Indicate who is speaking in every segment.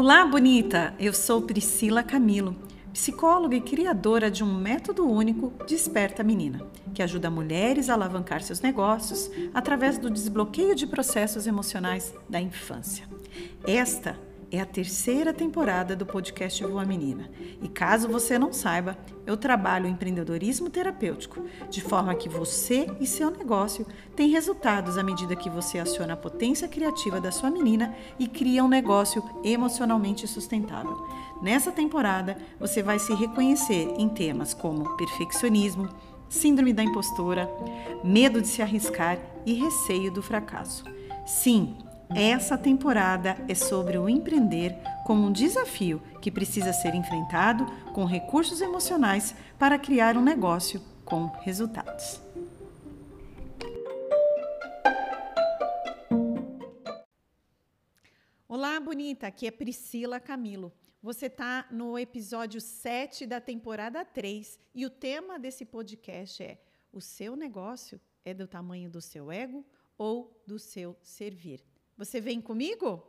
Speaker 1: Olá, bonita! Eu sou Priscila Camilo, psicóloga e criadora de um método único Desperta Menina, que ajuda mulheres a alavancar seus negócios através do desbloqueio de processos emocionais da infância. Esta é a terceira temporada do podcast Voa Menina. E caso você não saiba, eu trabalho empreendedorismo terapêutico, de forma que você e seu negócio têm resultados à medida que você aciona a potência criativa da sua menina e cria um negócio emocionalmente sustentável. Nessa temporada, você vai se reconhecer em temas como perfeccionismo, síndrome da impostora, medo de se arriscar e receio do fracasso. Sim, essa temporada é sobre o empreender como um desafio que precisa ser enfrentado com recursos emocionais para criar um negócio com resultados. Olá, bonita! Aqui é Priscila Camilo. Você está no episódio 7 da temporada 3 e o tema desse podcast é: O seu negócio é do tamanho do seu ego ou do seu servir? Você vem comigo?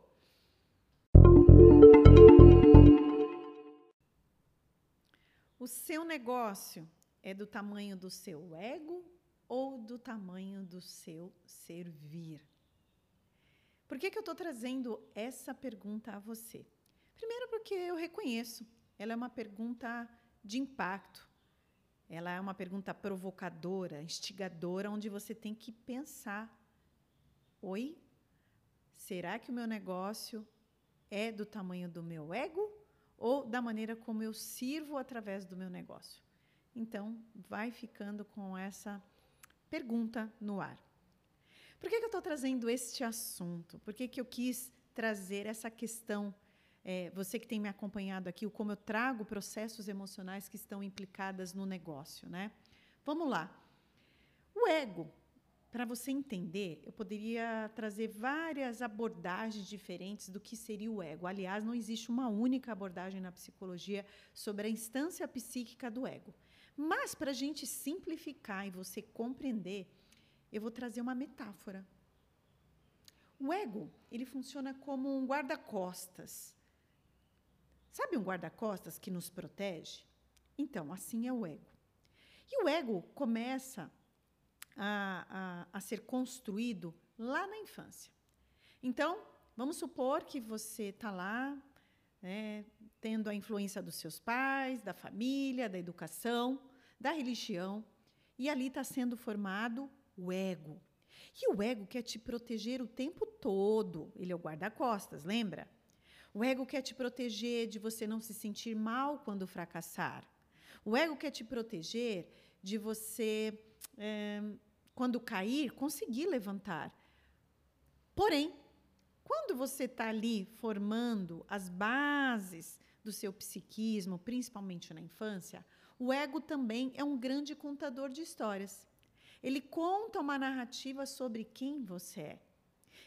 Speaker 1: O seu negócio é do tamanho do seu ego ou do tamanho do seu servir? Por que, que eu estou trazendo essa pergunta a você? Primeiro, porque eu reconheço, ela é uma pergunta de impacto. Ela é uma pergunta provocadora, instigadora, onde você tem que pensar: oi, Será que o meu negócio é do tamanho do meu ego ou da maneira como eu sirvo através do meu negócio? Então, vai ficando com essa pergunta no ar. Por que, que eu estou trazendo este assunto? Por que, que eu quis trazer essa questão? É, você que tem me acompanhado aqui, o como eu trago processos emocionais que estão implicadas no negócio, né? Vamos lá. O ego para você entender, eu poderia trazer várias abordagens diferentes do que seria o ego. Aliás, não existe uma única abordagem na psicologia sobre a instância psíquica do ego. Mas, para a gente simplificar e você compreender, eu vou trazer uma metáfora. O ego, ele funciona como um guarda-costas. Sabe um guarda-costas que nos protege? Então, assim é o ego. E o ego começa a, a, a ser construído lá na infância. Então, vamos supor que você está lá, né, tendo a influência dos seus pais, da família, da educação, da religião, e ali está sendo formado o ego. E o ego quer te proteger o tempo todo. Ele é o guarda-costas, lembra? O ego quer te proteger de você não se sentir mal quando fracassar. O ego quer te proteger de você é, quando cair, conseguir levantar. Porém, quando você está ali formando as bases do seu psiquismo, principalmente na infância, o ego também é um grande contador de histórias. Ele conta uma narrativa sobre quem você é.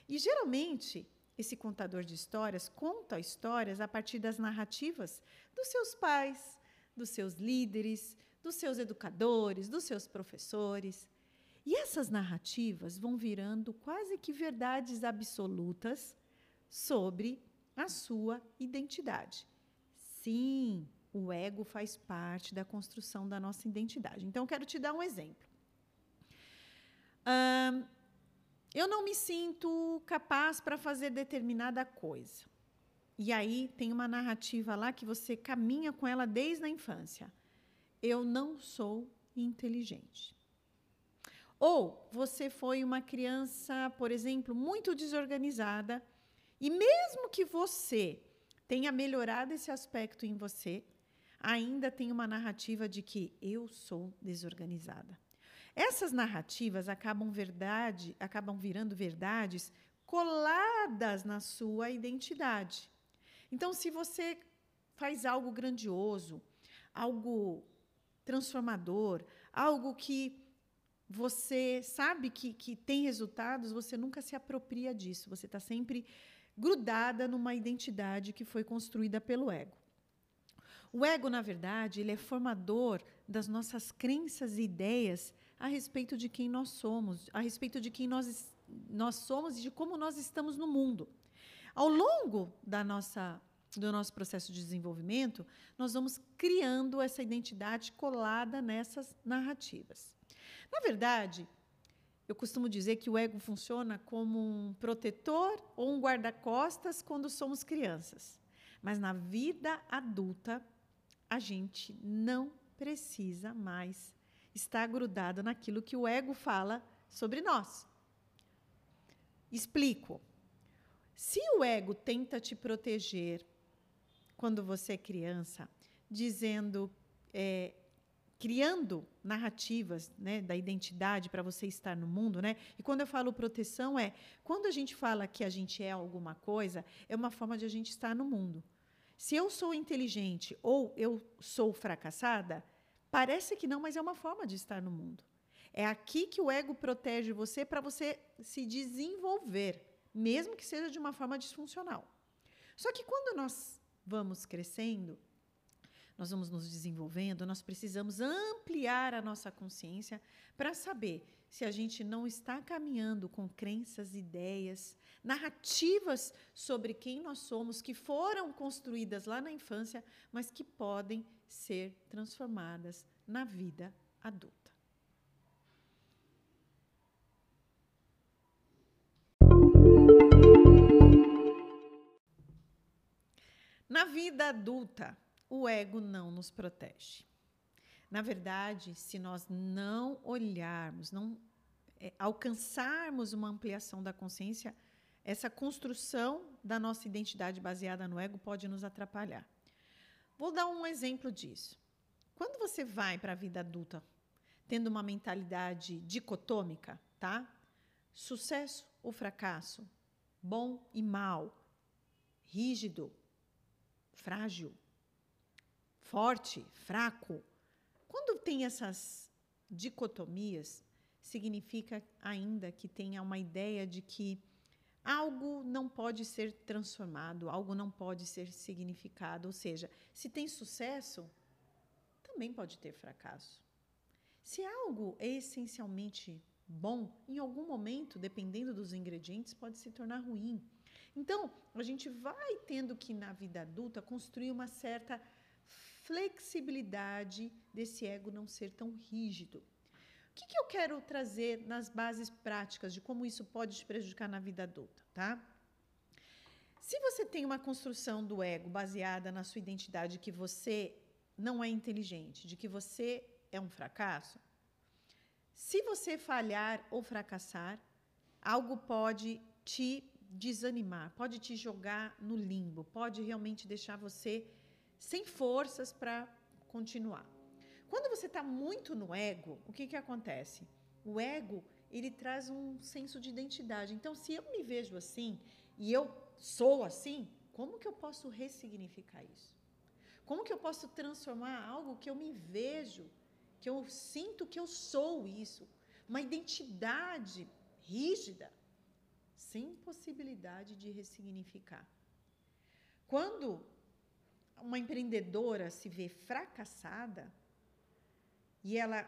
Speaker 1: E geralmente, esse contador de histórias conta histórias a partir das narrativas dos seus pais, dos seus líderes, dos seus educadores, dos seus professores. E essas narrativas vão virando quase que verdades absolutas sobre a sua identidade. Sim, o ego faz parte da construção da nossa identidade. Então, quero te dar um exemplo. eu não me sinto capaz para fazer determinada coisa. E aí tem uma narrativa lá que você caminha com ela desde a infância. Eu não sou inteligente. Ou você foi uma criança, por exemplo, muito desorganizada, e mesmo que você tenha melhorado esse aspecto em você, ainda tem uma narrativa de que eu sou desorganizada. Essas narrativas acabam verdade, acabam virando verdades coladas na sua identidade. Então, se você faz algo grandioso, algo transformador, algo que você sabe que, que tem resultados, você nunca se apropria disso. Você está sempre grudada numa identidade que foi construída pelo ego. O ego, na verdade, ele é formador das nossas crenças e ideias a respeito de quem nós somos, a respeito de quem nós, nós somos e de como nós estamos no mundo. Ao longo da nossa do nosso processo de desenvolvimento, nós vamos criando essa identidade colada nessas narrativas. Na verdade, eu costumo dizer que o ego funciona como um protetor ou um guarda-costas quando somos crianças. Mas na vida adulta, a gente não precisa mais estar grudado naquilo que o ego fala sobre nós. Explico. Se o ego tenta te proteger quando você é criança, dizendo, é, criando narrativas né, da identidade para você estar no mundo, né? E quando eu falo proteção é quando a gente fala que a gente é alguma coisa, é uma forma de a gente estar no mundo. Se eu sou inteligente ou eu sou fracassada, parece que não, mas é uma forma de estar no mundo. É aqui que o ego protege você para você se desenvolver, mesmo que seja de uma forma disfuncional. Só que quando nós vamos crescendo, nós vamos nos desenvolvendo, nós precisamos ampliar a nossa consciência para saber se a gente não está caminhando com crenças, ideias, narrativas sobre quem nós somos que foram construídas lá na infância, mas que podem ser transformadas na vida adulta. Na vida adulta, o ego não nos protege. Na verdade, se nós não olharmos, não é, alcançarmos uma ampliação da consciência, essa construção da nossa identidade baseada no ego pode nos atrapalhar. Vou dar um exemplo disso. Quando você vai para a vida adulta tendo uma mentalidade dicotômica, tá? Sucesso ou fracasso, bom e mal, rígido, frágil, forte, fraco. Quando tem essas dicotomias, significa ainda que tenha uma ideia de que algo não pode ser transformado, algo não pode ser significado. Ou seja, se tem sucesso, também pode ter fracasso. Se algo é essencialmente bom, em algum momento, dependendo dos ingredientes, pode se tornar ruim. Então, a gente vai tendo que, na vida adulta, construir uma certa flexibilidade desse ego não ser tão rígido. O que, que eu quero trazer nas bases práticas de como isso pode te prejudicar na vida adulta, tá? Se você tem uma construção do ego baseada na sua identidade que você não é inteligente, de que você é um fracasso, se você falhar ou fracassar, algo pode te desanimar, pode te jogar no limbo, pode realmente deixar você sem forças para continuar. Quando você está muito no ego, o que, que acontece? O ego ele traz um senso de identidade. Então, se eu me vejo assim e eu sou assim, como que eu posso ressignificar isso? Como que eu posso transformar algo que eu me vejo, que eu sinto que eu sou isso, uma identidade rígida, sem possibilidade de ressignificar? Quando uma empreendedora se vê fracassada e ela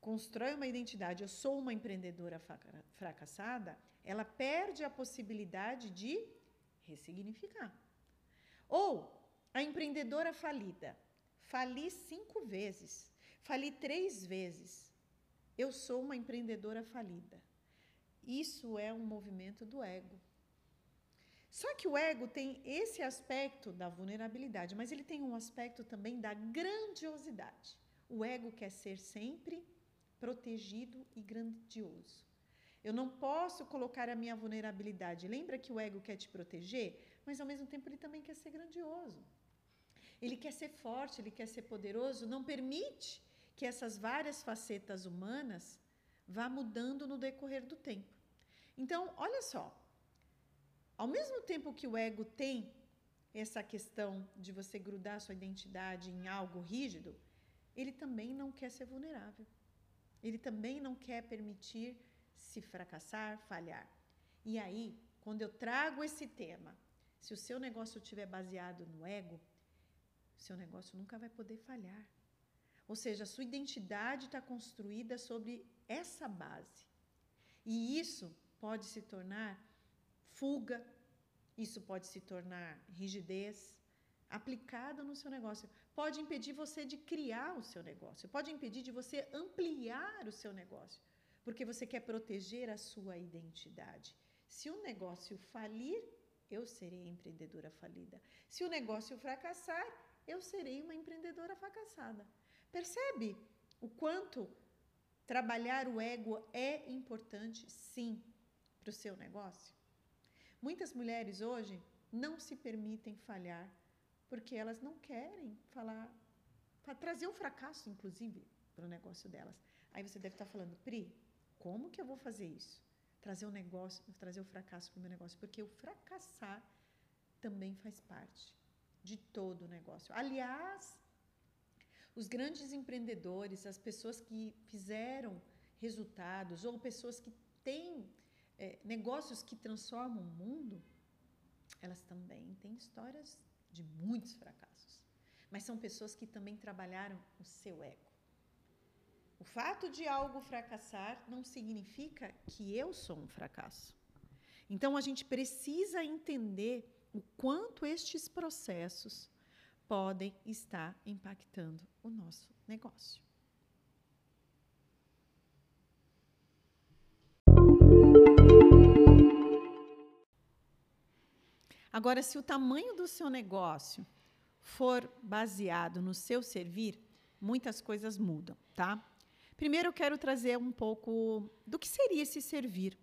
Speaker 1: constrói uma identidade, eu sou uma empreendedora fracassada, ela perde a possibilidade de ressignificar. Ou a empreendedora falida, fali cinco vezes, fali três vezes, eu sou uma empreendedora falida. Isso é um movimento do ego. Só que o ego tem esse aspecto da vulnerabilidade, mas ele tem um aspecto também da grandiosidade. O ego quer ser sempre protegido e grandioso. Eu não posso colocar a minha vulnerabilidade. Lembra que o ego quer te proteger, mas ao mesmo tempo ele também quer ser grandioso. Ele quer ser forte, ele quer ser poderoso, não permite que essas várias facetas humanas vá mudando no decorrer do tempo. Então, olha só, ao mesmo tempo que o ego tem essa questão de você grudar sua identidade em algo rígido, ele também não quer ser vulnerável. Ele também não quer permitir se fracassar, falhar. E aí, quando eu trago esse tema, se o seu negócio estiver baseado no ego, seu negócio nunca vai poder falhar. Ou seja, a sua identidade está construída sobre essa base. E isso pode se tornar fuga, Isso pode se tornar rigidez aplicada no seu negócio. Pode impedir você de criar o seu negócio. Pode impedir de você ampliar o seu negócio. Porque você quer proteger a sua identidade. Se o negócio falir, eu serei empreendedora falida. Se o negócio fracassar, eu serei uma empreendedora fracassada. Percebe o quanto trabalhar o ego é importante, sim, para o seu negócio? Muitas mulheres hoje não se permitem falhar porque elas não querem falar, trazer o um fracasso, inclusive, para o negócio delas. Aí você deve estar falando, Pri, como que eu vou fazer isso? Trazer o um negócio, trazer o um fracasso para o meu negócio, porque o fracassar também faz parte de todo o negócio. Aliás, os grandes empreendedores, as pessoas que fizeram resultados ou pessoas que têm é, negócios que transformam o mundo, elas também têm histórias de muitos fracassos. Mas são pessoas que também trabalharam o seu ego. O fato de algo fracassar não significa que eu sou um fracasso. Então a gente precisa entender o quanto estes processos podem estar impactando o nosso negócio. Agora, se o tamanho do seu negócio for baseado no seu servir, muitas coisas mudam, tá? Primeiro, eu quero trazer um pouco do que seria esse servir.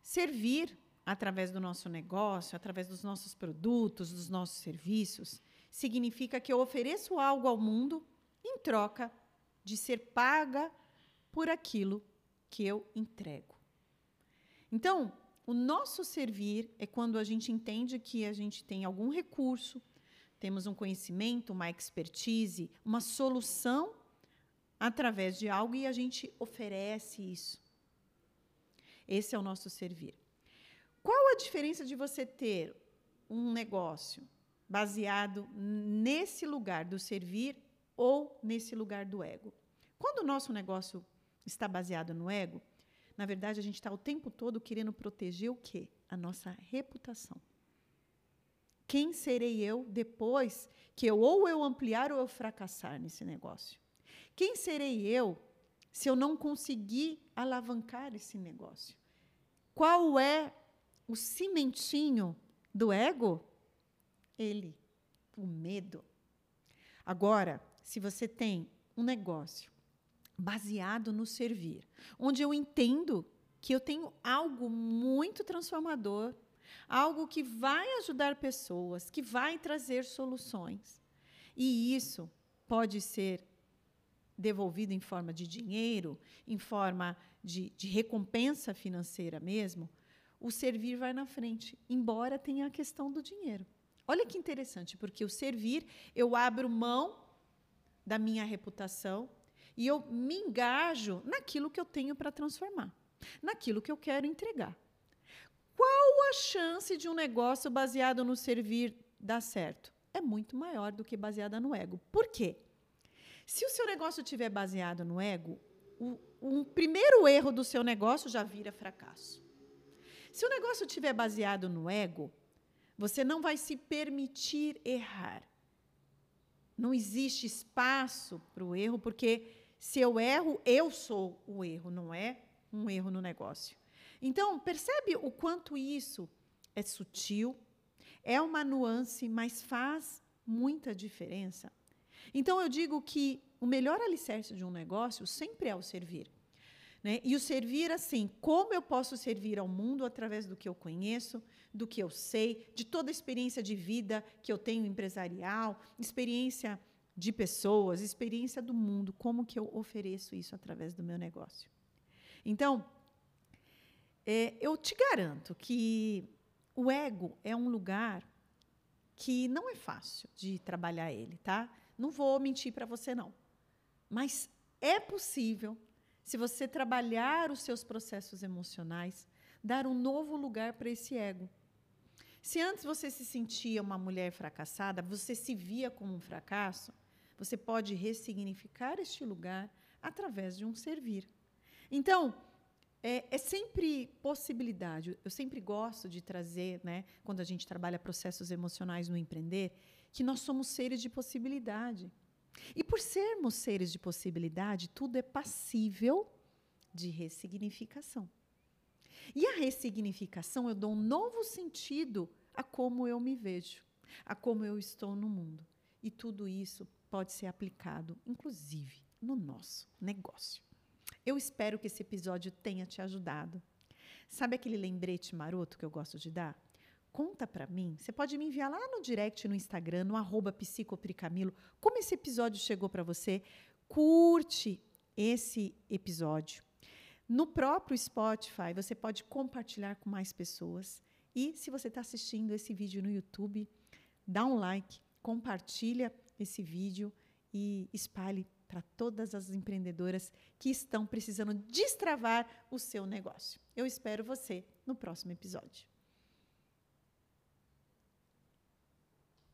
Speaker 1: Servir através do nosso negócio, através dos nossos produtos, dos nossos serviços, significa que eu ofereço algo ao mundo em troca de ser paga por aquilo que eu entrego. Então, o nosso servir é quando a gente entende que a gente tem algum recurso, temos um conhecimento, uma expertise, uma solução através de algo e a gente oferece isso. Esse é o nosso servir. Qual a diferença de você ter um negócio baseado nesse lugar do servir ou nesse lugar do ego. Quando o nosso negócio está baseado no ego, na verdade a gente está o tempo todo querendo proteger o quê? A nossa reputação. Quem serei eu depois que eu ou eu ampliar ou eu fracassar nesse negócio? Quem serei eu se eu não conseguir alavancar esse negócio? Qual é o cimentinho do ego? ele, o medo. Agora, se você tem um negócio baseado no servir, onde eu entendo que eu tenho algo muito transformador, algo que vai ajudar pessoas, que vai trazer soluções. E isso pode ser devolvido em forma de dinheiro, em forma de, de recompensa financeira mesmo. O servir vai na frente, embora tenha a questão do dinheiro. Olha que interessante, porque o servir, eu abro mão da minha reputação e eu me engajo naquilo que eu tenho para transformar, naquilo que eu quero entregar. Qual a chance de um negócio baseado no servir dar certo? É muito maior do que baseada no ego. Por quê? Se o seu negócio estiver baseado no ego, o, um primeiro erro do seu negócio já vira fracasso. Se o negócio estiver baseado no ego, você não vai se permitir errar. Não existe espaço para o erro, porque se eu erro, eu sou o erro, não é um erro no negócio. Então, percebe o quanto isso é sutil, é uma nuance, mas faz muita diferença. Então, eu digo que o melhor alicerce de um negócio sempre é o servir. Né? E o servir assim, como eu posso servir ao mundo através do que eu conheço, do que eu sei, de toda a experiência de vida que eu tenho empresarial, experiência de pessoas, experiência do mundo, como que eu ofereço isso através do meu negócio. Então, é, eu te garanto que o ego é um lugar que não é fácil de trabalhar ele, tá? Não vou mentir para você não, mas é possível se você trabalhar os seus processos emocionais, dar um novo lugar para esse ego. Se antes você se sentia uma mulher fracassada, você se via como um fracasso, você pode ressignificar este lugar através de um servir. Então, é, é, sempre possibilidade. Eu sempre gosto de trazer, né, quando a gente trabalha processos emocionais no empreender, que nós somos seres de possibilidade. E por sermos seres de possibilidade, tudo é passível de ressignificação. E a ressignificação, eu dou um novo sentido a como eu me vejo, a como eu estou no mundo. E tudo isso pode ser aplicado, inclusive, no nosso negócio. Eu espero que esse episódio tenha te ajudado. Sabe aquele lembrete maroto que eu gosto de dar? Conta para mim. Você pode me enviar lá no direct no Instagram, no arroba psicopricamilo, como esse episódio chegou para você. Curte esse episódio. No próprio Spotify, você pode compartilhar com mais pessoas. E se você está assistindo esse vídeo no YouTube, dá um like, compartilha esse vídeo e espalhe para todas as empreendedoras que estão precisando destravar o seu negócio. Eu espero você no próximo episódio.